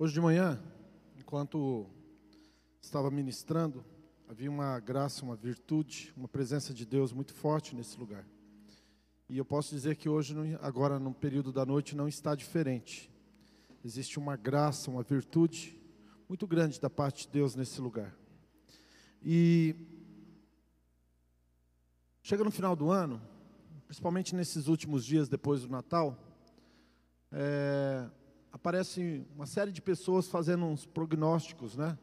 Hoje de manhã, enquanto estava ministrando, havia uma graça, uma virtude, uma presença de Deus muito forte nesse lugar. E eu posso dizer que hoje, agora no período da noite, não está diferente. Existe uma graça, uma virtude muito grande da parte de Deus nesse lugar. E chega no final do ano, principalmente nesses últimos dias depois do Natal, é, aparece uma série de pessoas fazendo uns prognósticos, né?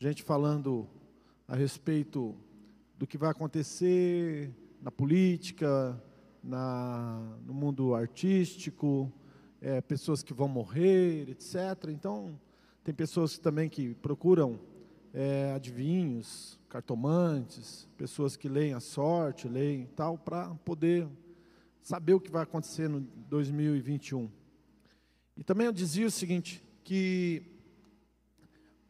Gente falando a respeito do que vai acontecer na política, na, no mundo artístico, é, pessoas que vão morrer, etc. Então, tem pessoas também que procuram é, adivinhos, cartomantes, pessoas que leem a sorte, leem tal, para poder saber o que vai acontecer no 2021. E também eu dizia o seguinte, que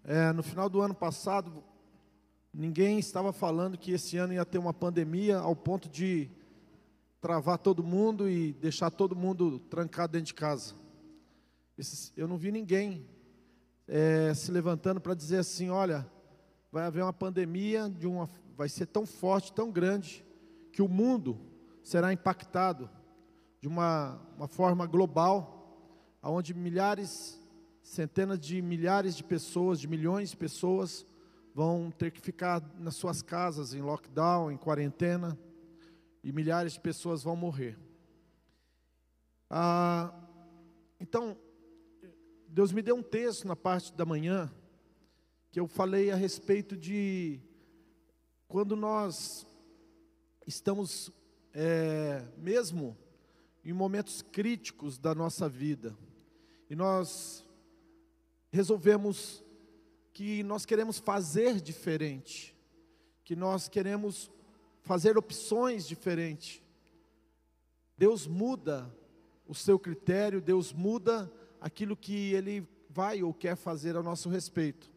é, no final do ano passado, ninguém estava falando que esse ano ia ter uma pandemia ao ponto de travar todo mundo e deixar todo mundo trancado dentro de casa. eu não vi ninguém é, se levantando para dizer assim, olha, vai haver uma pandemia de uma, vai ser tão forte, tão grande, que o mundo será impactado de uma, uma forma global onde milhares, centenas de milhares de pessoas, de milhões de pessoas, vão ter que ficar nas suas casas em lockdown, em quarentena, e milhares de pessoas vão morrer. Ah, então, Deus me deu um texto na parte da manhã, que eu falei a respeito de quando nós estamos, é, mesmo em momentos críticos da nossa vida, e nós resolvemos que nós queremos fazer diferente, que nós queremos fazer opções diferentes. Deus muda o seu critério, Deus muda aquilo que Ele vai ou quer fazer a nosso respeito.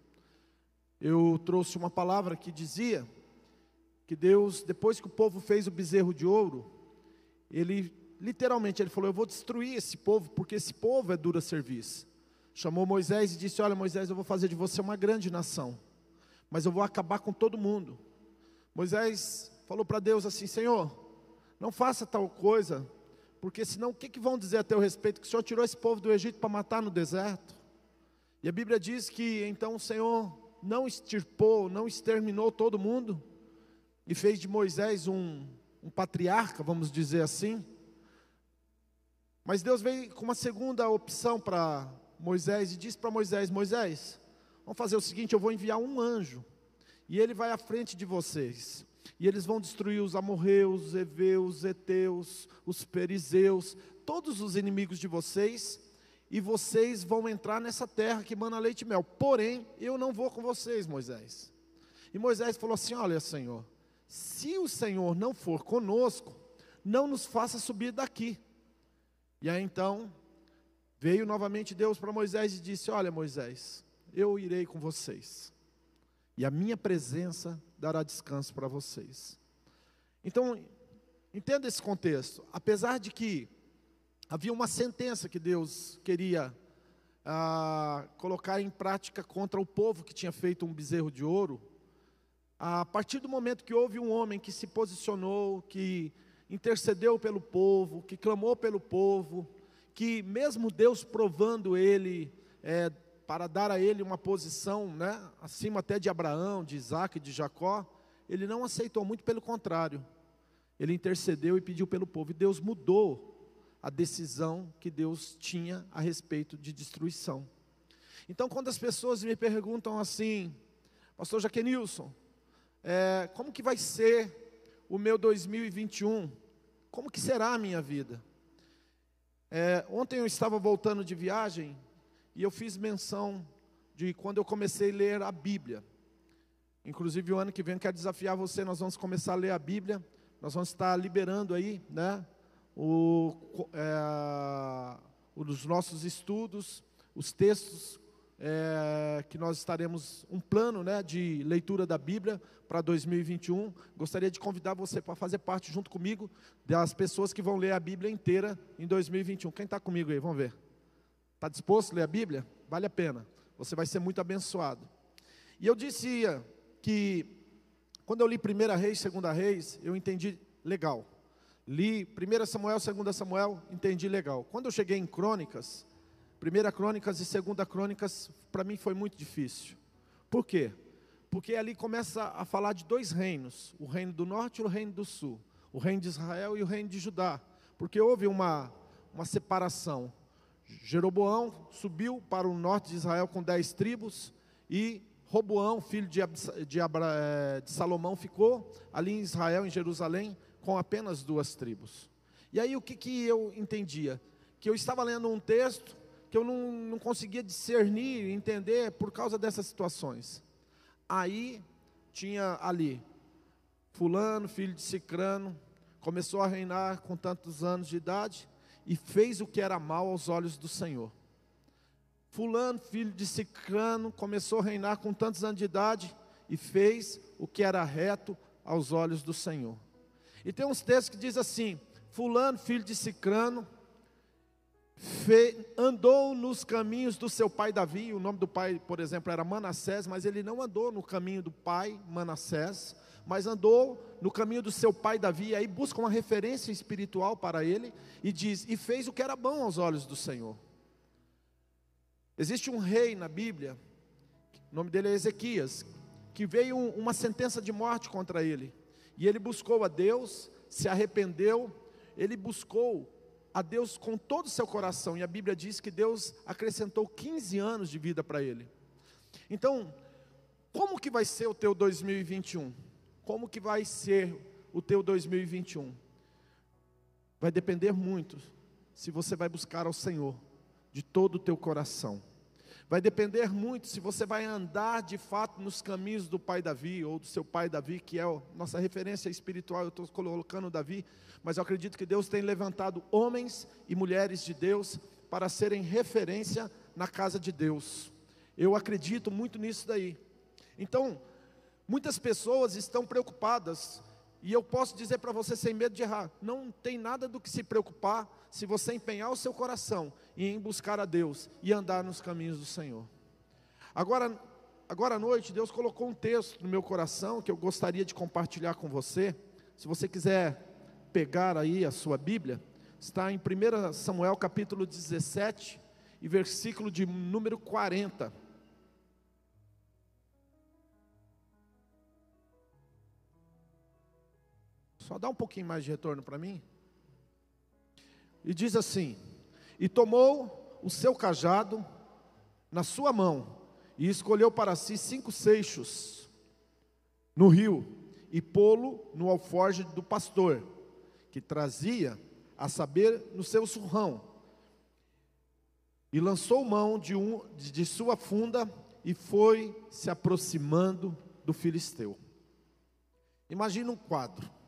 Eu trouxe uma palavra que dizia que Deus, depois que o povo fez o bezerro de ouro, Ele literalmente, ele falou: Eu vou destruir esse povo, porque esse povo é dura serviço. Chamou Moisés e disse: Olha, Moisés, eu vou fazer de você uma grande nação, mas eu vou acabar com todo mundo. Moisés falou para Deus assim: Senhor, não faça tal coisa, porque senão o que, que vão dizer a teu respeito? Que o Senhor tirou esse povo do Egito para matar no deserto. E a Bíblia diz que então o Senhor não extirpou, não exterminou todo mundo, e fez de Moisés um, um patriarca, vamos dizer assim. Mas Deus veio com uma segunda opção para Moisés e disse para Moisés: Moisés, vamos fazer o seguinte: eu vou enviar um anjo, e ele vai à frente de vocês, e eles vão destruir os amorreus, os heveus, os eteus, os perizeus, todos os inimigos de vocês, e vocês vão entrar nessa terra que mana leite e mel. Porém, eu não vou com vocês, Moisés. E Moisés falou assim: Olha, Senhor, se o Senhor não for conosco, não nos faça subir daqui. E aí então, veio novamente Deus para Moisés e disse: Olha, Moisés, eu irei com vocês, e a minha presença dará descanso para vocês. Então, entenda esse contexto. Apesar de que havia uma sentença que Deus queria ah, colocar em prática contra o povo que tinha feito um bezerro de ouro, a partir do momento que houve um homem que se posicionou, que intercedeu pelo povo, que clamou pelo povo, que mesmo Deus provando ele, é, para dar a ele uma posição, né, acima até de Abraão, de Isaac, de Jacó, ele não aceitou, muito pelo contrário, ele intercedeu e pediu pelo povo, e Deus mudou a decisão que Deus tinha a respeito de destruição. Então, quando as pessoas me perguntam assim, Pastor Jaquenilson, é, como que vai ser o meu 2021? Como que será a minha vida? É, ontem eu estava voltando de viagem e eu fiz menção de quando eu comecei a ler a Bíblia. Inclusive o ano que vem eu quero desafiar você, nós vamos começar a ler a Bíblia, nós vamos estar liberando aí, né, o, é, os nossos estudos, os textos é, que nós estaremos um plano né, de leitura da Bíblia para 2021. Gostaria de convidar você para fazer parte junto comigo das pessoas que vão ler a Bíblia inteira em 2021. Quem está comigo aí? Vamos ver. Está disposto a ler a Bíblia? vale a pena. Você vai ser muito abençoado. E eu dizia que quando eu li 1 Reis, 2 Reis, eu entendi legal. Li 1 Samuel, 2 Samuel, entendi legal. Quando eu cheguei em Crônicas, 1 Crônicas e 2 Crônicas, para mim foi muito difícil. Por quê? Porque ali começa a falar de dois reinos: o reino do norte e o reino do sul. O reino de Israel e o reino de Judá. Porque houve uma, uma separação. Jeroboão subiu para o norte de Israel com dez tribos e Roboão, filho de, de, eh, de, Salomão, ficou ali em Israel, em Jerusalém, com apenas duas tribos. E aí o que, que eu entendia? Que eu estava lendo um texto que eu não, não conseguia discernir, entender por causa dessas situações. Aí tinha ali, Fulano, filho de Cicrano, começou a reinar com tantos anos de idade e fez o que era mal aos olhos do Senhor. Fulano, filho de Cicrano, começou a reinar com tantos anos de idade e fez o que era reto aos olhos do Senhor. E tem uns textos que diz assim: Fulano, filho de Cicrano, andou nos caminhos do seu pai Davi. O nome do pai, por exemplo, era Manassés, mas ele não andou no caminho do pai Manassés, mas andou no caminho do seu pai Davi. E aí busca uma referência espiritual para ele e diz: E fez o que era bom aos olhos do Senhor. Existe um rei na Bíblia, o nome dele é Ezequias, que veio uma sentença de morte contra ele. E ele buscou a Deus, se arrependeu, ele buscou a Deus com todo o seu coração. E a Bíblia diz que Deus acrescentou 15 anos de vida para ele. Então, como que vai ser o teu 2021? Como que vai ser o teu 2021? Vai depender muito se você vai buscar ao Senhor de todo o teu coração. Vai depender muito se você vai andar de fato nos caminhos do pai Davi ou do seu pai Davi, que é a nossa referência espiritual. Eu estou colocando Davi, mas eu acredito que Deus tem levantado homens e mulheres de Deus para serem referência na casa de Deus. Eu acredito muito nisso daí. Então, muitas pessoas estão preocupadas e eu posso dizer para você sem medo de errar: não tem nada do que se preocupar se você empenhar o seu coração em buscar a Deus e andar nos caminhos do Senhor. Agora, agora à noite, Deus colocou um texto no meu coração que eu gostaria de compartilhar com você. Se você quiser pegar aí a sua Bíblia, está em 1 Samuel capítulo 17 e versículo de número 40. Só dá um pouquinho mais de retorno para mim. E diz assim: E tomou o seu cajado na sua mão, e escolheu para si cinco seixos no rio, e pô-lo no alforje do pastor, que trazia, a saber, no seu surrão. E lançou mão de, um, de sua funda e foi se aproximando do filisteu. Imagina um quadro.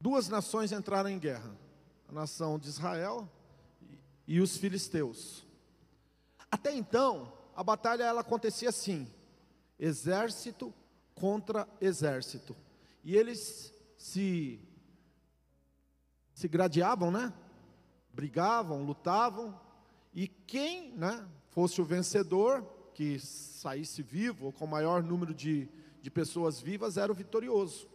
Duas nações entraram em guerra: a nação de Israel e os filisteus. Até então, a batalha ela acontecia assim: exército contra exército. E eles se se gradeavam, né? Brigavam, lutavam, e quem, né, fosse o vencedor, que saísse vivo, ou com maior número de, de pessoas vivas, era o vitorioso.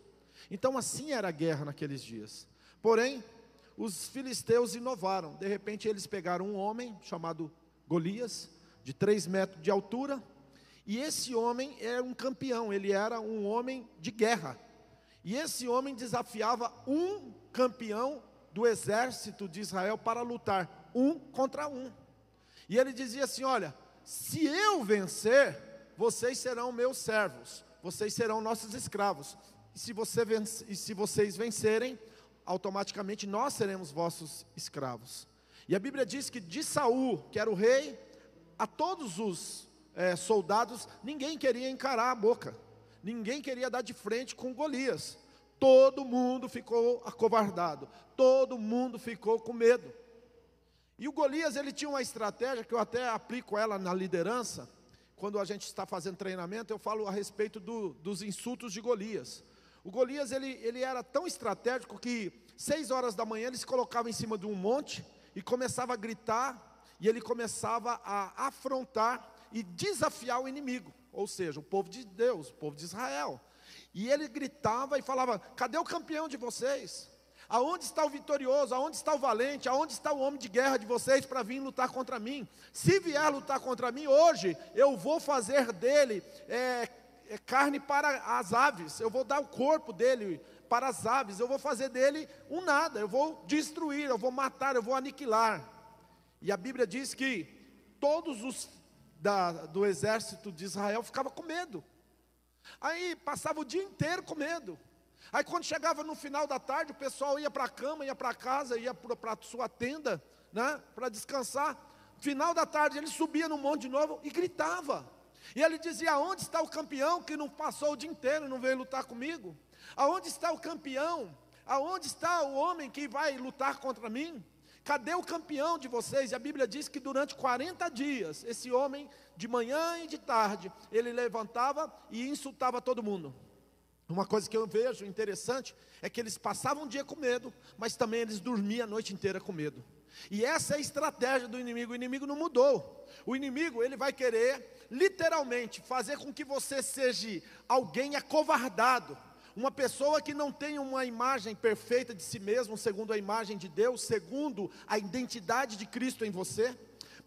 Então assim era a guerra naqueles dias. Porém, os filisteus inovaram. De repente eles pegaram um homem chamado Golias, de três metros de altura, e esse homem era um campeão, ele era um homem de guerra. E esse homem desafiava um campeão do exército de Israel para lutar, um contra um. E ele dizia assim: Olha, se eu vencer, vocês serão meus servos, vocês serão nossos escravos. E se, você vence, e se vocês vencerem, automaticamente nós seremos vossos escravos. E a Bíblia diz que de Saul, que era o rei, a todos os é, soldados, ninguém queria encarar a boca, ninguém queria dar de frente com Golias. Todo mundo ficou acovardado, todo mundo ficou com medo. E o Golias, ele tinha uma estratégia que eu até aplico ela na liderança. Quando a gente está fazendo treinamento, eu falo a respeito do, dos insultos de Golias. O Golias ele, ele era tão estratégico que seis horas da manhã ele se colocava em cima de um monte e começava a gritar e ele começava a afrontar e desafiar o inimigo, ou seja, o povo de Deus, o povo de Israel. E ele gritava e falava: Cadê o campeão de vocês? Aonde está o vitorioso? Aonde está o valente? Aonde está o homem de guerra de vocês para vir lutar contra mim? Se vier lutar contra mim hoje, eu vou fazer dele é, é carne para as aves, eu vou dar o corpo dele para as aves, eu vou fazer dele um nada, eu vou destruir, eu vou matar, eu vou aniquilar. E a Bíblia diz que todos os da, do exército de Israel ficavam com medo. Aí passava o dia inteiro com medo. Aí quando chegava no final da tarde, o pessoal ia para a cama, ia para casa, ia para a sua tenda, né, para descansar. Final da tarde ele subia no monte de novo e gritava. E ele dizia: Aonde está o campeão que não passou o dia inteiro, não veio lutar comigo? Aonde está o campeão? Aonde está o homem que vai lutar contra mim? Cadê o campeão de vocês? E a Bíblia diz que durante 40 dias, esse homem, de manhã e de tarde, ele levantava e insultava todo mundo. Uma coisa que eu vejo interessante é que eles passavam o dia com medo, mas também eles dormiam a noite inteira com medo. E essa é a estratégia do inimigo. O inimigo não mudou. O inimigo, ele vai querer literalmente fazer com que você seja alguém acovardado, uma pessoa que não tem uma imagem perfeita de si mesmo, segundo a imagem de Deus, segundo a identidade de Cristo em você,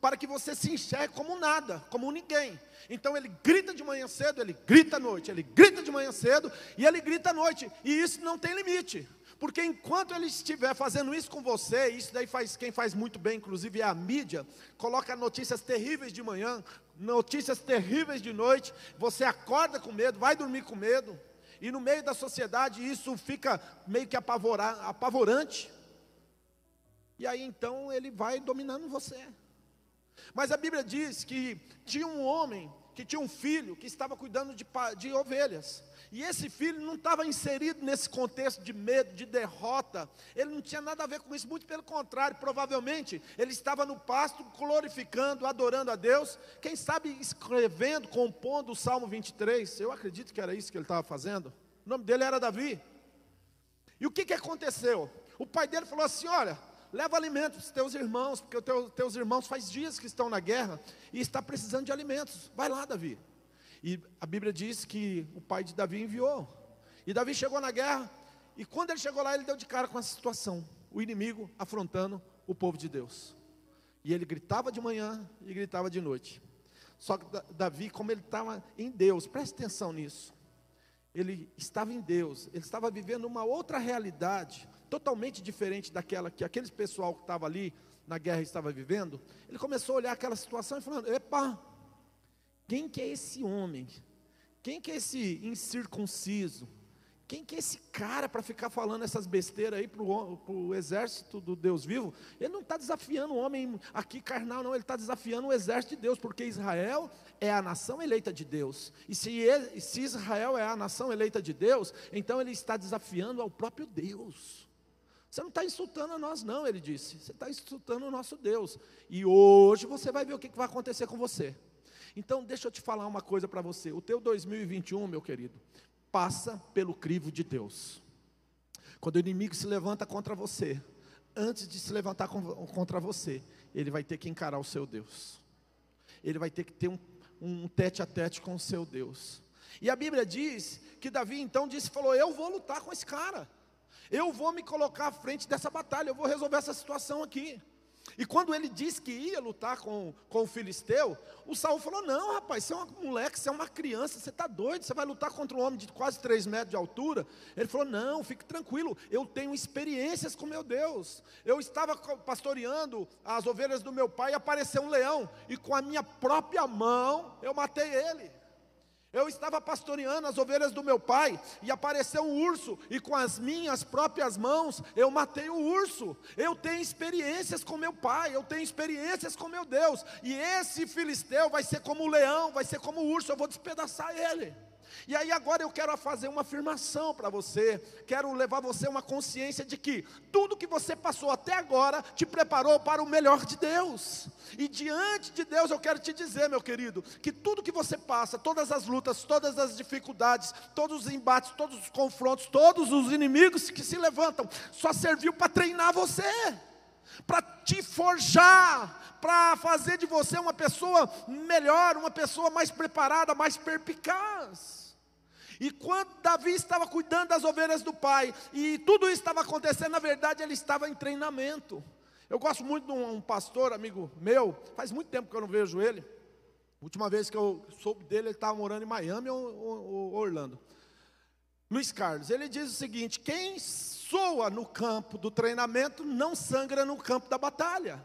para que você se enxergue como nada, como ninguém. Então ele grita de manhã cedo, ele grita à noite, ele grita de manhã cedo e ele grita à noite, e isso não tem limite. Porque enquanto ele estiver fazendo isso com você, isso daí faz quem faz muito bem, inclusive é a mídia, coloca notícias terríveis de manhã, notícias terríveis de noite, você acorda com medo, vai dormir com medo, e no meio da sociedade isso fica meio que apavorante. E aí então ele vai dominando você. Mas a Bíblia diz que tinha um homem que tinha um filho que estava cuidando de, de ovelhas. E esse filho não estava inserido nesse contexto de medo, de derrota. Ele não tinha nada a ver com isso, muito pelo contrário, provavelmente ele estava no pasto glorificando, adorando a Deus. Quem sabe escrevendo, compondo o Salmo 23. Eu acredito que era isso que ele estava fazendo. O nome dele era Davi. E o que, que aconteceu? O pai dele falou assim: Olha, leva alimento para os teus irmãos, porque os teus, teus irmãos faz dias que estão na guerra e está precisando de alimentos. Vai lá, Davi. E a Bíblia diz que o pai de Davi enviou. E Davi chegou na guerra, e quando ele chegou lá, ele deu de cara com essa situação: o inimigo afrontando o povo de Deus. E ele gritava de manhã e gritava de noite. Só que Davi, como ele estava em Deus, preste atenção nisso. Ele estava em Deus, ele estava vivendo uma outra realidade, totalmente diferente daquela que aquele pessoal que estava ali na guerra estava vivendo, ele começou a olhar aquela situação e falando: "Epa, quem que é esse homem? Quem que é esse incircunciso? Quem que é esse cara para ficar falando essas besteiras aí para o exército do Deus vivo? Ele não está desafiando o homem aqui carnal, não, ele está desafiando o exército de Deus, porque Israel é a nação eleita de Deus. E se, ele, se Israel é a nação eleita de Deus, então ele está desafiando ao próprio Deus. Você não está insultando a nós, não, ele disse. Você está insultando o nosso Deus. E hoje você vai ver o que, que vai acontecer com você. Então, deixa eu te falar uma coisa para você. O teu 2021, meu querido, passa pelo crivo de Deus. Quando o inimigo se levanta contra você, antes de se levantar contra você, ele vai ter que encarar o seu Deus. Ele vai ter que ter um, um tete a tete com o seu Deus. E a Bíblia diz que Davi então disse, falou: "Eu vou lutar com esse cara". Eu vou me colocar à frente dessa batalha, eu vou resolver essa situação aqui. E quando ele disse que ia lutar com, com o filisteu, o Saul falou: Não, rapaz, você é um moleque, você é uma criança, você está doido, você vai lutar contra um homem de quase 3 metros de altura. Ele falou: Não, fique tranquilo, eu tenho experiências com meu Deus. Eu estava pastoreando as ovelhas do meu pai e apareceu um leão, e com a minha própria mão eu matei ele. Eu estava pastoreando as ovelhas do meu pai e apareceu um urso, e com as minhas próprias mãos eu matei o urso. Eu tenho experiências com meu pai, eu tenho experiências com meu Deus, e esse filisteu vai ser como o leão, vai ser como o urso, eu vou despedaçar ele. E aí agora eu quero fazer uma afirmação para você, quero levar você a uma consciência de que tudo que você passou até agora te preparou para o melhor de Deus. E diante de Deus eu quero te dizer, meu querido, que tudo que você passa, todas as lutas, todas as dificuldades, todos os embates, todos os confrontos, todos os inimigos que se levantam, só serviu para treinar você. Para te forjar, para fazer de você uma pessoa melhor, uma pessoa mais preparada, mais perpicaz. E quando Davi estava cuidando das ovelhas do pai, e tudo isso estava acontecendo, na verdade ele estava em treinamento. Eu gosto muito de um pastor, amigo meu, faz muito tempo que eu não vejo ele. A última vez que eu soube dele, ele estava morando em Miami ou, ou Orlando. Luiz Carlos, ele diz o seguinte: quem soa no campo do treinamento não sangra no campo da batalha.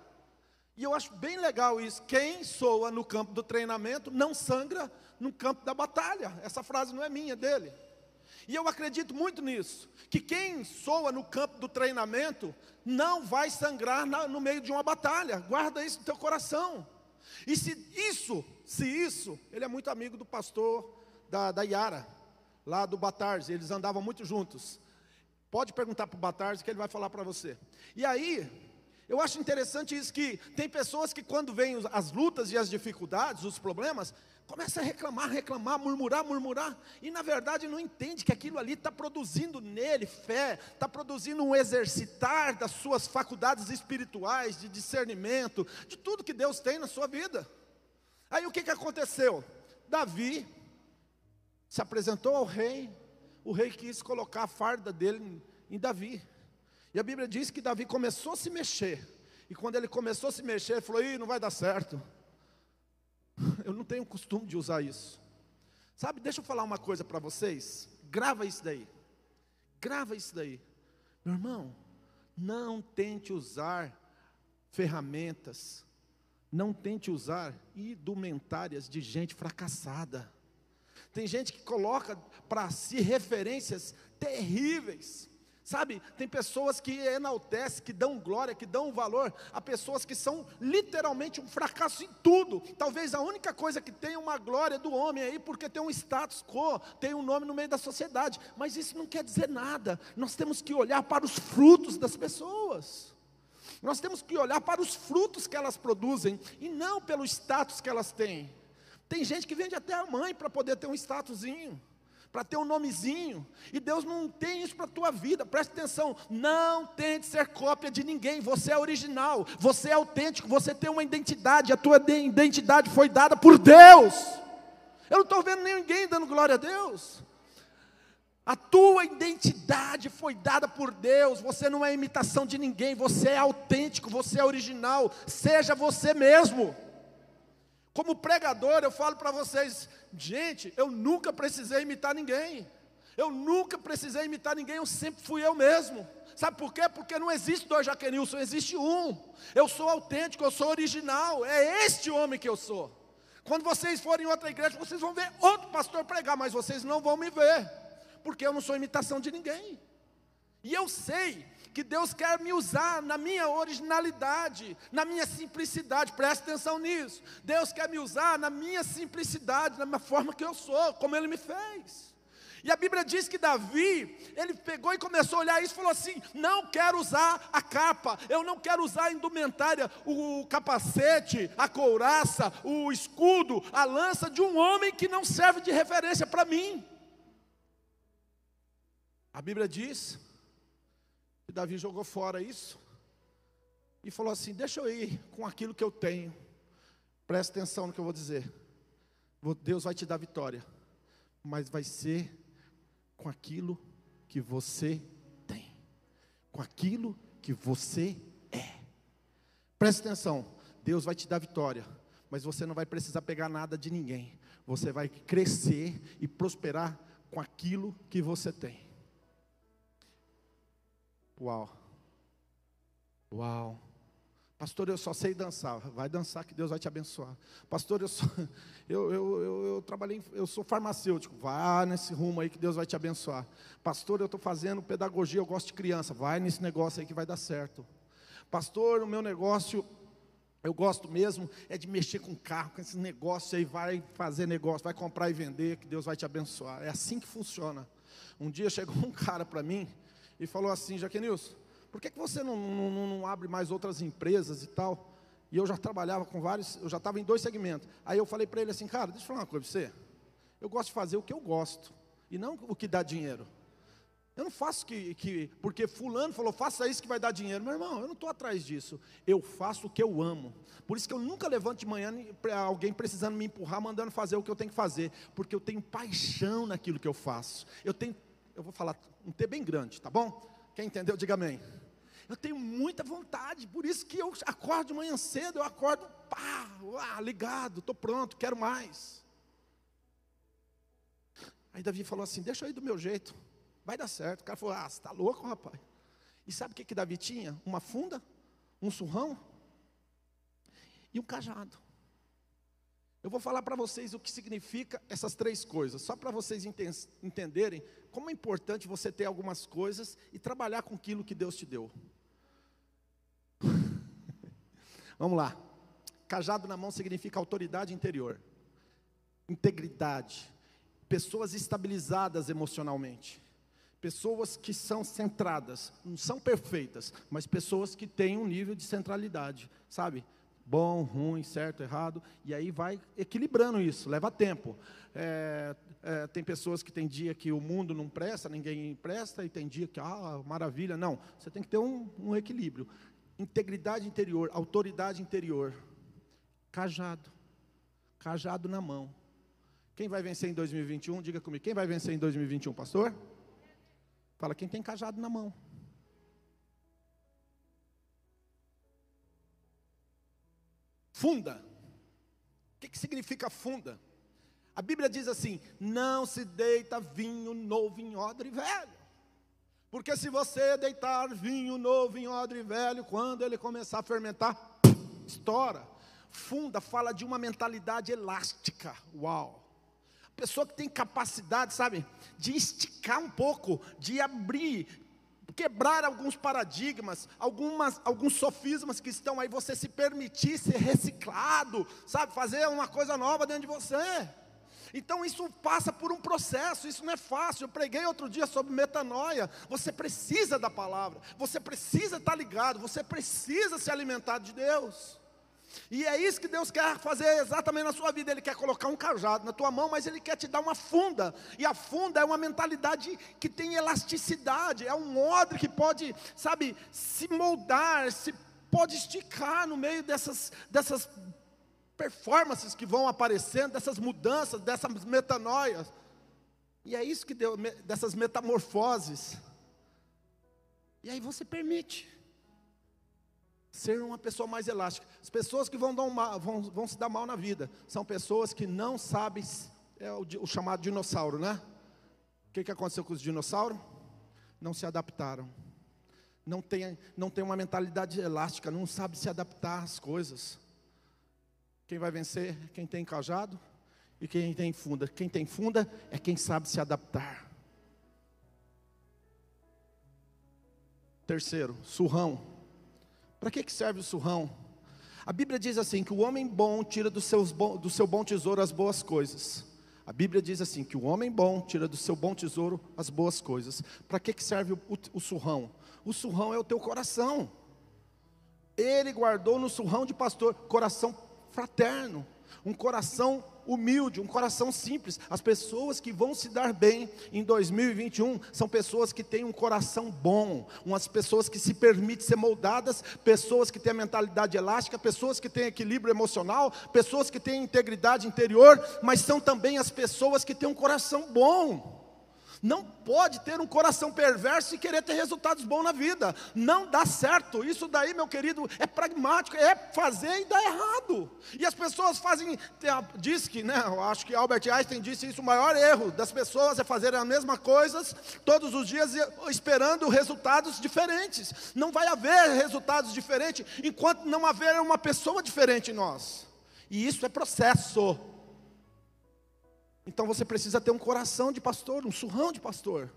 E eu acho bem legal isso. Quem soa no campo do treinamento não sangra no campo da batalha. Essa frase não é minha, é dele. E eu acredito muito nisso. Que quem soa no campo do treinamento não vai sangrar na, no meio de uma batalha. Guarda isso no teu coração. E se isso, se isso, ele é muito amigo do pastor da, da Yara, lá do Batarz, eles andavam muito juntos. Pode perguntar para o Batarz que ele vai falar para você. E aí, eu acho interessante isso que tem pessoas que quando vêm as lutas e as dificuldades, os problemas, começa a reclamar, reclamar, murmurar, murmurar, e na verdade não entende que aquilo ali está produzindo nele fé, está produzindo um exercitar das suas faculdades espirituais, de discernimento, de tudo que Deus tem na sua vida. Aí o que, que aconteceu? Davi se apresentou ao rei, o rei quis colocar a farda dele em Davi. E a Bíblia diz que Davi começou a se mexer. E quando ele começou a se mexer, ele falou: Ih, não vai dar certo. Eu não tenho costume de usar isso. Sabe, deixa eu falar uma coisa para vocês. Grava isso daí. Grava isso daí. Meu irmão, não tente usar ferramentas, não tente usar indumentárias de gente fracassada. Tem gente que coloca para si referências terríveis. Sabe, tem pessoas que enaltecem, que dão glória, que dão valor a pessoas que são literalmente um fracasso em tudo. Talvez a única coisa que tem uma glória do homem aí, porque tem um status quo, tem um nome no meio da sociedade. Mas isso não quer dizer nada. Nós temos que olhar para os frutos das pessoas. Nós temos que olhar para os frutos que elas produzem e não pelo status que elas têm. Tem gente que vende até a mãe para poder ter um statusinho, para ter um nomezinho. E Deus não tem isso para a tua vida. Preste atenção, não tente ser cópia de ninguém. Você é original, você é autêntico, você tem uma identidade. A tua identidade foi dada por Deus. Eu não estou vendo ninguém dando glória a Deus. A tua identidade foi dada por Deus. Você não é imitação de ninguém. Você é autêntico, você é original. Seja você mesmo. Como pregador, eu falo para vocês, gente, eu nunca precisei imitar ninguém. Eu nunca precisei imitar ninguém, eu sempre fui eu mesmo. Sabe por quê? Porque não existe dois Jaquenilson, existe um. Eu sou autêntico, eu sou original. É este homem que eu sou. Quando vocês forem em outra igreja, vocês vão ver outro pastor pregar, mas vocês não vão me ver, porque eu não sou imitação de ninguém. E eu sei que Deus quer me usar na minha originalidade, na minha simplicidade, preste atenção nisso. Deus quer me usar na minha simplicidade, na minha forma que eu sou, como Ele me fez. E a Bíblia diz que Davi, ele pegou e começou a olhar isso e falou assim: não quero usar a capa, eu não quero usar a indumentária, o capacete, a couraça, o escudo, a lança de um homem que não serve de referência para mim. A Bíblia diz e Davi jogou fora isso e falou assim: Deixa eu ir com aquilo que eu tenho. Presta atenção no que eu vou dizer. Deus vai te dar vitória, mas vai ser com aquilo que você tem, com aquilo que você é. Presta atenção, Deus vai te dar vitória, mas você não vai precisar pegar nada de ninguém. Você vai crescer e prosperar com aquilo que você tem. Uau. Uau. Pastor, eu só sei dançar. Vai dançar que Deus vai te abençoar. Pastor, eu, sou, eu, eu, eu, eu, trabalhei, eu sou farmacêutico. Vá nesse rumo aí que Deus vai te abençoar. Pastor, eu estou fazendo pedagogia, eu gosto de criança. Vai nesse negócio aí que vai dar certo. Pastor, o meu negócio, eu gosto mesmo é de mexer com carro, com esse negócio aí, vai fazer negócio, vai comprar e vender, que Deus vai te abençoar. É assim que funciona. Um dia chegou um cara para mim, e falou assim: Jaquenilson, por que, que você não, não, não abre mais outras empresas e tal? E eu já trabalhava com vários, eu já estava em dois segmentos. Aí eu falei para ele assim, cara, deixa eu falar uma coisa para você. Eu gosto de fazer o que eu gosto, e não o que dá dinheiro. Eu não faço que, que porque fulano falou, faça isso que vai dar dinheiro. Meu irmão, eu não estou atrás disso. Eu faço o que eu amo. Por isso que eu nunca levanto de manhã alguém precisando me empurrar, mandando fazer o que eu tenho que fazer. Porque eu tenho paixão naquilo que eu faço. Eu tenho, eu vou falar um T bem grande, tá bom? Quem entendeu, diga amém. Eu tenho muita vontade, por isso que eu acordo de manhã cedo, eu acordo, pá, ah, ligado, estou pronto, quero mais. Aí Davi falou assim: deixa eu ir do meu jeito, vai dar certo. O cara falou: ah, você está louco, rapaz. E sabe o que, que Davi tinha? Uma funda, um surrão e um cajado. Eu vou falar para vocês o que significa essas três coisas, só para vocês entenderem como é importante você ter algumas coisas e trabalhar com aquilo que Deus te deu. Vamos lá. Cajado na mão significa autoridade interior, integridade, pessoas estabilizadas emocionalmente, pessoas que são centradas, não são perfeitas, mas pessoas que têm um nível de centralidade, sabe? Bom, ruim, certo, errado, e aí vai equilibrando isso, leva tempo. É, é, tem pessoas que tem dia que o mundo não presta, ninguém presta, e tem dia que, ah, maravilha. Não, você tem que ter um, um equilíbrio integridade interior, autoridade interior, cajado, cajado na mão. Quem vai vencer em 2021? Diga comigo, quem vai vencer em 2021, pastor? Fala, quem tem cajado na mão. Funda. O que, que significa funda? A Bíblia diz assim: não se deita vinho novo em odre velho. Porque se você deitar vinho novo em odre velho, quando ele começar a fermentar, estoura. Funda fala de uma mentalidade elástica. Uau! Pessoa que tem capacidade, sabe, de esticar um pouco, de abrir, quebrar alguns paradigmas, algumas, alguns sofismas que estão aí, você se permitir ser reciclado, sabe, fazer uma coisa nova dentro de você. Então isso passa por um processo, isso não é fácil. Eu preguei outro dia sobre metanoia. Você precisa da palavra, você precisa estar ligado, você precisa se alimentar de Deus. E é isso que Deus quer fazer exatamente na sua vida. Ele quer colocar um cajado na tua mão, mas Ele quer te dar uma funda. E a funda é uma mentalidade que tem elasticidade, é um odre que pode, sabe, se moldar, se pode esticar no meio dessas, dessas performances que vão aparecendo, dessas mudanças, dessas metanoias. E é isso que deu, dessas metamorfoses. E aí você permite ser uma pessoa mais elástica. As pessoas que vão, mal, vão, vão se dar mal na vida são pessoas que não sabem, é o, o chamado dinossauro, né? O que, que aconteceu com os dinossauros? Não se adaptaram. Não tem, não tem uma mentalidade elástica, não sabe se adaptar às coisas. Quem vai vencer? Quem tem cajado e quem tem funda. Quem tem funda é quem sabe se adaptar. Terceiro, surrão. Para que, que serve o surrão? A Bíblia diz assim: que o homem bom tira do, do seu bom tesouro as boas coisas. A Bíblia diz assim: que o homem bom tira do seu bom tesouro as boas coisas. Para que, que serve o, o, o surrão? O surrão é o teu coração. Ele guardou no surrão de pastor, coração fraterno, um coração humilde, um coração simples. As pessoas que vão se dar bem em 2021 são pessoas que têm um coração bom, umas pessoas que se permitem ser moldadas, pessoas que têm a mentalidade elástica, pessoas que têm equilíbrio emocional, pessoas que têm integridade interior, mas são também as pessoas que têm um coração bom. Não pode ter um coração perverso e querer ter resultados bons na vida. Não dá certo. Isso daí, meu querido, é pragmático, é fazer e dar errado. E as pessoas fazem, diz que, né, eu acho que Albert Einstein disse isso, o maior erro das pessoas é fazer a mesma coisas todos os dias esperando resultados diferentes. Não vai haver resultados diferentes enquanto não haver uma pessoa diferente em nós. E isso é processo. Então você precisa ter um coração de pastor, um surrão de pastor.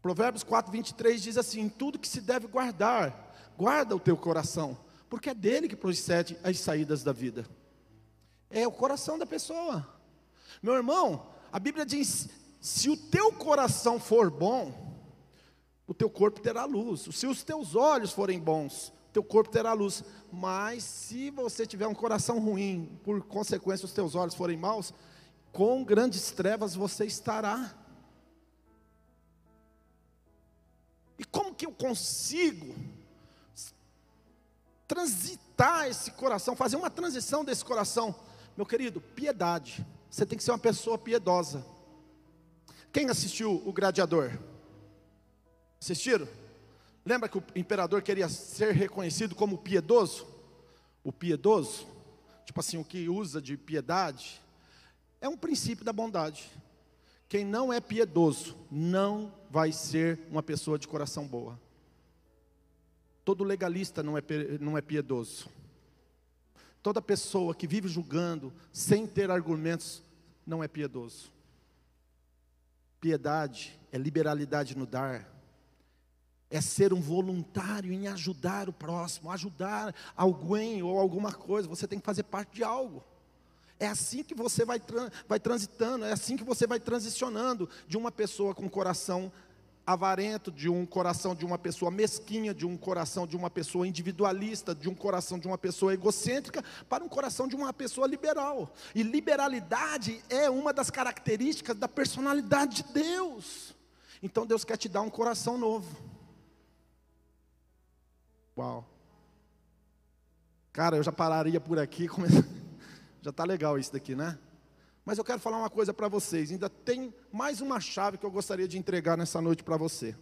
Provérbios 4, 23 diz assim: tudo que se deve guardar, guarda o teu coração, porque é dele que procede as saídas da vida. É o coração da pessoa. Meu irmão, a Bíblia diz: se o teu coração for bom, o teu corpo terá luz. Se os teus olhos forem bons, teu corpo terá luz. Mas se você tiver um coração ruim, por consequência os teus olhos forem maus, com grandes trevas você estará. E como que eu consigo transitar esse coração, fazer uma transição desse coração? Meu querido, piedade. Você tem que ser uma pessoa piedosa. Quem assistiu o Gladiador? Assistiram? Lembra que o imperador queria ser reconhecido como piedoso? O piedoso, tipo assim, o que usa de piedade, é um princípio da bondade. Quem não é piedoso não vai ser uma pessoa de coração boa. Todo legalista não é, não é piedoso. Toda pessoa que vive julgando sem ter argumentos não é piedoso. Piedade é liberalidade no dar, é ser um voluntário em ajudar o próximo, ajudar alguém ou alguma coisa. Você tem que fazer parte de algo. É assim que você vai, vai transitando, é assim que você vai transicionando de uma pessoa com coração avarento, de um coração de uma pessoa mesquinha, de um coração de uma pessoa individualista, de um coração de uma pessoa egocêntrica, para um coração de uma pessoa liberal. E liberalidade é uma das características da personalidade de Deus. Então Deus quer te dar um coração novo. Uau. Cara, eu já pararia por aqui. Já está legal isso daqui, né? Mas eu quero falar uma coisa para vocês. Ainda tem mais uma chave que eu gostaria de entregar nessa noite para você.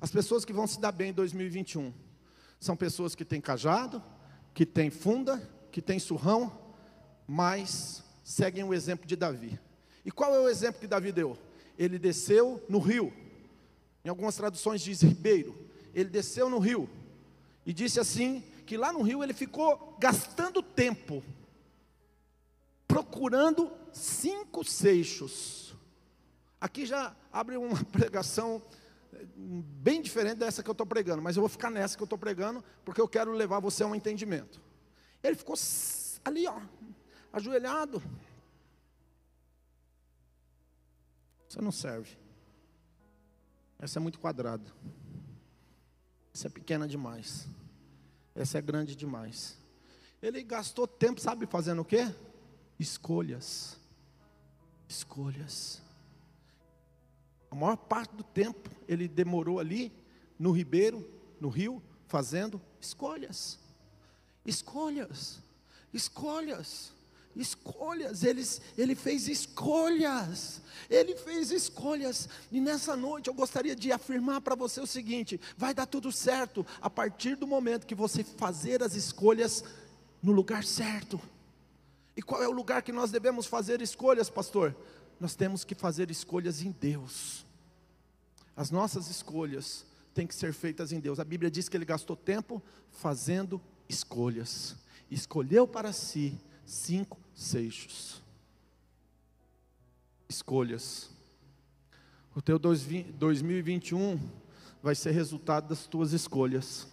As pessoas que vão se dar bem em 2021 são pessoas que têm cajado, que têm funda, que têm surrão, mas seguem o exemplo de Davi. E qual é o exemplo que Davi deu? Ele desceu no rio. Em algumas traduções diz ribeiro. Ele desceu no rio e disse assim que lá no rio ele ficou gastando tempo procurando cinco seixos. Aqui já abre uma pregação eh, bem diferente dessa que eu estou pregando, mas eu vou ficar nessa que eu estou pregando, porque eu quero levar você a um entendimento. Ele ficou ali, ó, ajoelhado. Você não serve. Essa é muito quadrada. Essa é pequena demais. Essa é grande demais. Ele gastou tempo, sabe, fazendo o quê? escolhas. Escolhas. A maior parte do tempo ele demorou ali no ribeiro, no rio, fazendo escolhas. Escolhas. Escolhas. Escolhas, ele, ele fez escolhas, ele fez escolhas, e nessa noite eu gostaria de afirmar para você o seguinte: vai dar tudo certo a partir do momento que você fazer as escolhas no lugar certo. E qual é o lugar que nós devemos fazer escolhas, pastor? Nós temos que fazer escolhas em Deus. As nossas escolhas têm que ser feitas em Deus. A Bíblia diz que ele gastou tempo fazendo escolhas. Escolheu para si cinco seixos. Escolhas. O teu 2021 vai ser resultado das tuas escolhas.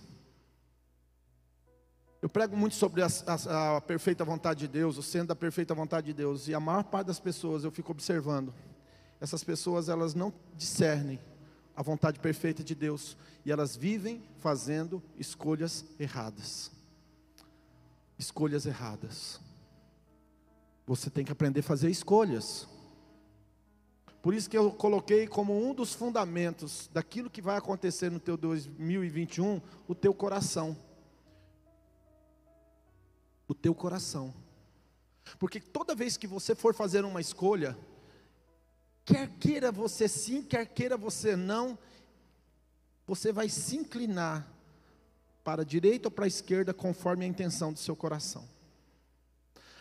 Eu prego muito sobre a, a, a, perfeita vontade de Deus, o centro da perfeita vontade de Deus, e a maior parte das pessoas eu fico observando. Essas pessoas elas não discernem a vontade perfeita de Deus e elas vivem fazendo escolhas erradas. Escolhas erradas. Você tem que aprender a fazer escolhas. Por isso que eu coloquei como um dos fundamentos daquilo que vai acontecer no teu 2021, o teu coração o teu coração. Porque toda vez que você for fazer uma escolha, quer queira você sim, quer queira você não, você vai se inclinar para a direita ou para a esquerda conforme a intenção do seu coração.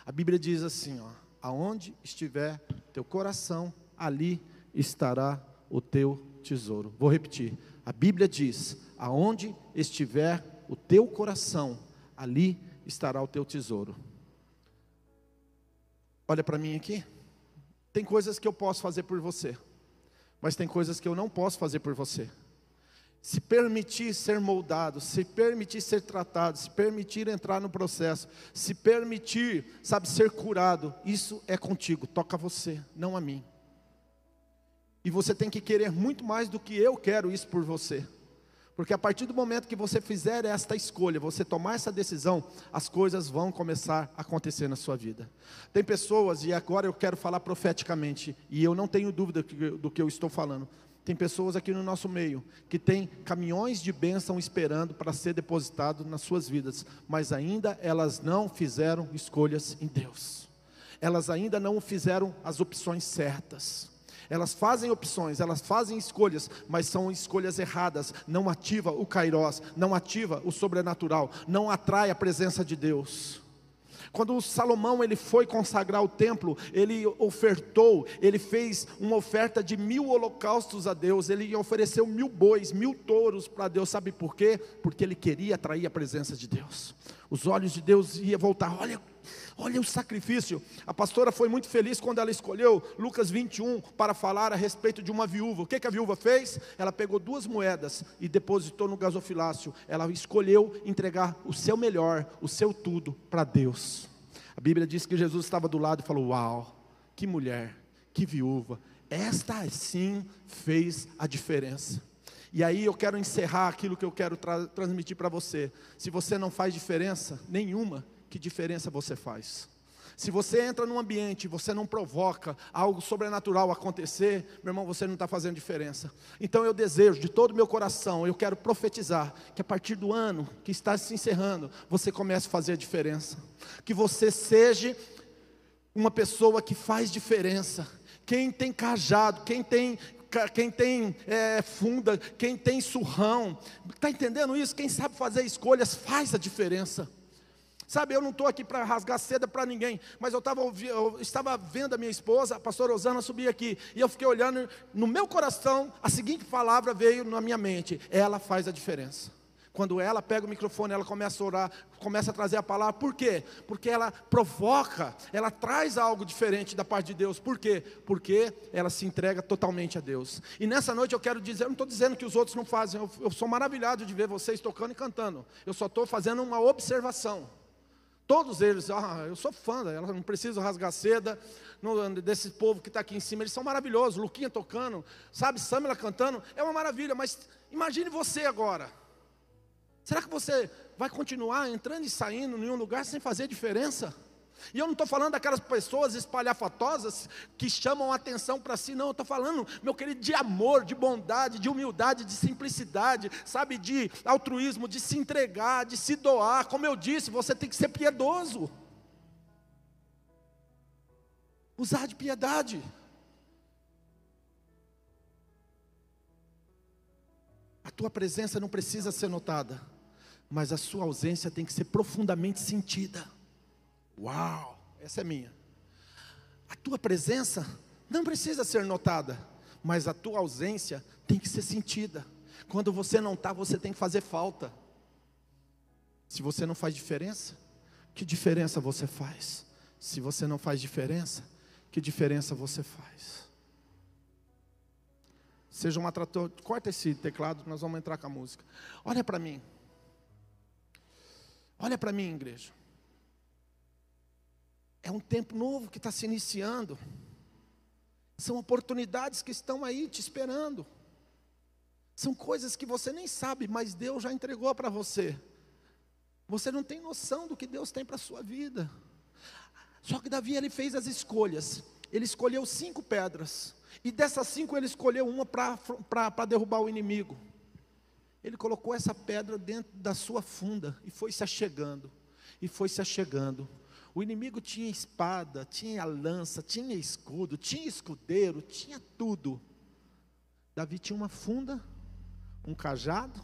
A Bíblia diz assim, ó: aonde estiver teu coração, ali estará o teu tesouro. Vou repetir. A Bíblia diz: aonde estiver o teu coração, ali estará o teu tesouro. Olha para mim aqui. Tem coisas que eu posso fazer por você, mas tem coisas que eu não posso fazer por você. Se permitir ser moldado, se permitir ser tratado, se permitir entrar no processo, se permitir, sabe, ser curado, isso é contigo, toca a você, não a mim. E você tem que querer muito mais do que eu quero isso por você. Porque a partir do momento que você fizer esta escolha, você tomar essa decisão, as coisas vão começar a acontecer na sua vida. Tem pessoas, e agora eu quero falar profeticamente, e eu não tenho dúvida do que eu estou falando. Tem pessoas aqui no nosso meio que têm caminhões de bênção esperando para ser depositado nas suas vidas, mas ainda elas não fizeram escolhas em Deus. Elas ainda não fizeram as opções certas. Elas fazem opções, elas fazem escolhas, mas são escolhas erradas. Não ativa o kairós, não ativa o sobrenatural, não atrai a presença de Deus. Quando Salomão ele foi consagrar o templo, ele ofertou, ele fez uma oferta de mil holocaustos a Deus, ele ofereceu mil bois, mil touros para Deus, sabe por quê? Porque ele queria atrair a presença de Deus. Os olhos de Deus iam voltar, olha Olha o sacrifício. A pastora foi muito feliz quando ela escolheu Lucas 21 para falar a respeito de uma viúva. O que, que a viúva fez? Ela pegou duas moedas e depositou no gasofilácio. Ela escolheu entregar o seu melhor, o seu tudo para Deus. A Bíblia diz que Jesus estava do lado e falou: Uau, que mulher, que viúva. Esta sim fez a diferença. E aí eu quero encerrar aquilo que eu quero tra transmitir para você. Se você não faz diferença nenhuma, que diferença você faz? Se você entra num ambiente e você não provoca algo sobrenatural acontecer, meu irmão, você não está fazendo diferença. Então eu desejo de todo o meu coração, eu quero profetizar que a partir do ano que está se encerrando, você comece a fazer a diferença. Que você seja uma pessoa que faz diferença. Quem tem cajado, quem tem quem tem é, funda, quem tem surrão, está entendendo isso? Quem sabe fazer escolhas faz a diferença. Sabe, eu não estou aqui para rasgar seda para ninguém, mas eu, tava, eu estava vendo a minha esposa, a pastora Osana, subir aqui, e eu fiquei olhando, no meu coração, a seguinte palavra veio na minha mente: ela faz a diferença. Quando ela pega o microfone, ela começa a orar, começa a trazer a palavra. Por quê? Porque ela provoca, ela traz algo diferente da parte de Deus. Por quê? Porque ela se entrega totalmente a Deus. E nessa noite eu quero dizer, eu não estou dizendo que os outros não fazem, eu, eu sou maravilhado de ver vocês tocando e cantando. Eu só estou fazendo uma observação. Todos eles, ah, eu sou fã, ela não precisa rasgar seda no, desse povo que está aqui em cima, eles são maravilhosos. Luquinha tocando, sabe, Samela cantando, é uma maravilha, mas imagine você agora. Será que você vai continuar entrando e saindo em um lugar sem fazer diferença? E eu não estou falando daquelas pessoas espalhafatosas que chamam a atenção para si, não. Eu estou falando, meu querido, de amor, de bondade, de humildade, de simplicidade, sabe, de altruísmo, de se entregar, de se doar. Como eu disse, você tem que ser piedoso. Usar de piedade. A tua presença não precisa ser notada, mas a sua ausência tem que ser profundamente sentida. Uau, essa é minha. A tua presença não precisa ser notada, mas a tua ausência tem que ser sentida. Quando você não está, você tem que fazer falta. Se você não faz diferença, que diferença você faz? Se você não faz diferença, que diferença você faz? Seja um atrator, corta esse teclado, nós vamos entrar com a música. Olha para mim. Olha para mim, igreja. É um tempo novo que está se iniciando. São oportunidades que estão aí te esperando. São coisas que você nem sabe, mas Deus já entregou para você. Você não tem noção do que Deus tem para a sua vida. Só que Davi ele fez as escolhas. Ele escolheu cinco pedras. E dessas cinco ele escolheu uma para derrubar o inimigo. Ele colocou essa pedra dentro da sua funda e foi se achegando. E foi se achegando. O inimigo tinha espada, tinha lança, tinha escudo, tinha escudeiro, tinha tudo. Davi tinha uma funda, um cajado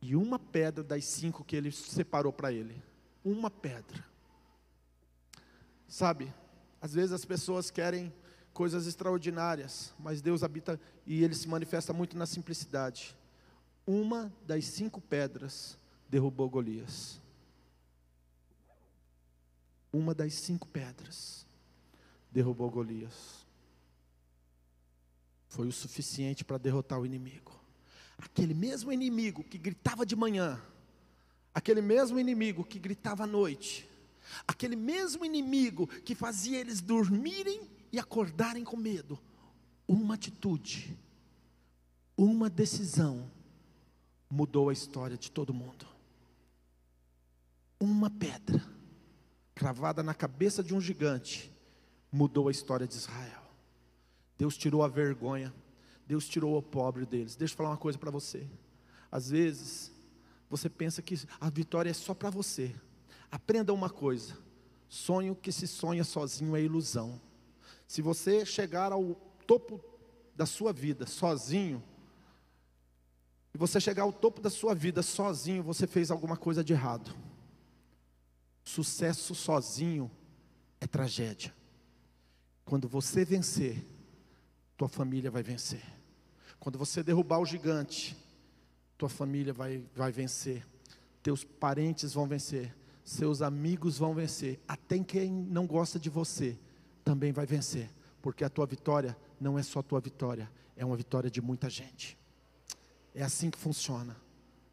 e uma pedra das cinco que ele separou para ele. Uma pedra. Sabe, às vezes as pessoas querem coisas extraordinárias, mas Deus habita e ele se manifesta muito na simplicidade. Uma das cinco pedras derrubou Golias uma das cinco pedras derrubou Golias. Foi o suficiente para derrotar o inimigo. Aquele mesmo inimigo que gritava de manhã, aquele mesmo inimigo que gritava à noite, aquele mesmo inimigo que fazia eles dormirem e acordarem com medo, uma atitude, uma decisão, mudou a história de todo mundo. Uma pedra cravada na cabeça de um gigante mudou a história de Israel. Deus tirou a vergonha, Deus tirou o pobre deles. Deixa eu falar uma coisa para você. Às vezes, você pensa que a vitória é só para você. Aprenda uma coisa: sonho que se sonha sozinho é ilusão. Se você chegar ao topo da sua vida sozinho, e você chegar ao topo da sua vida sozinho, você fez alguma coisa de errado. Sucesso sozinho é tragédia. Quando você vencer, tua família vai vencer. Quando você derrubar o gigante, tua família vai, vai vencer. Teus parentes vão vencer. Seus amigos vão vencer. Até quem não gosta de você também vai vencer. Porque a tua vitória não é só tua vitória, é uma vitória de muita gente. É assim que funciona.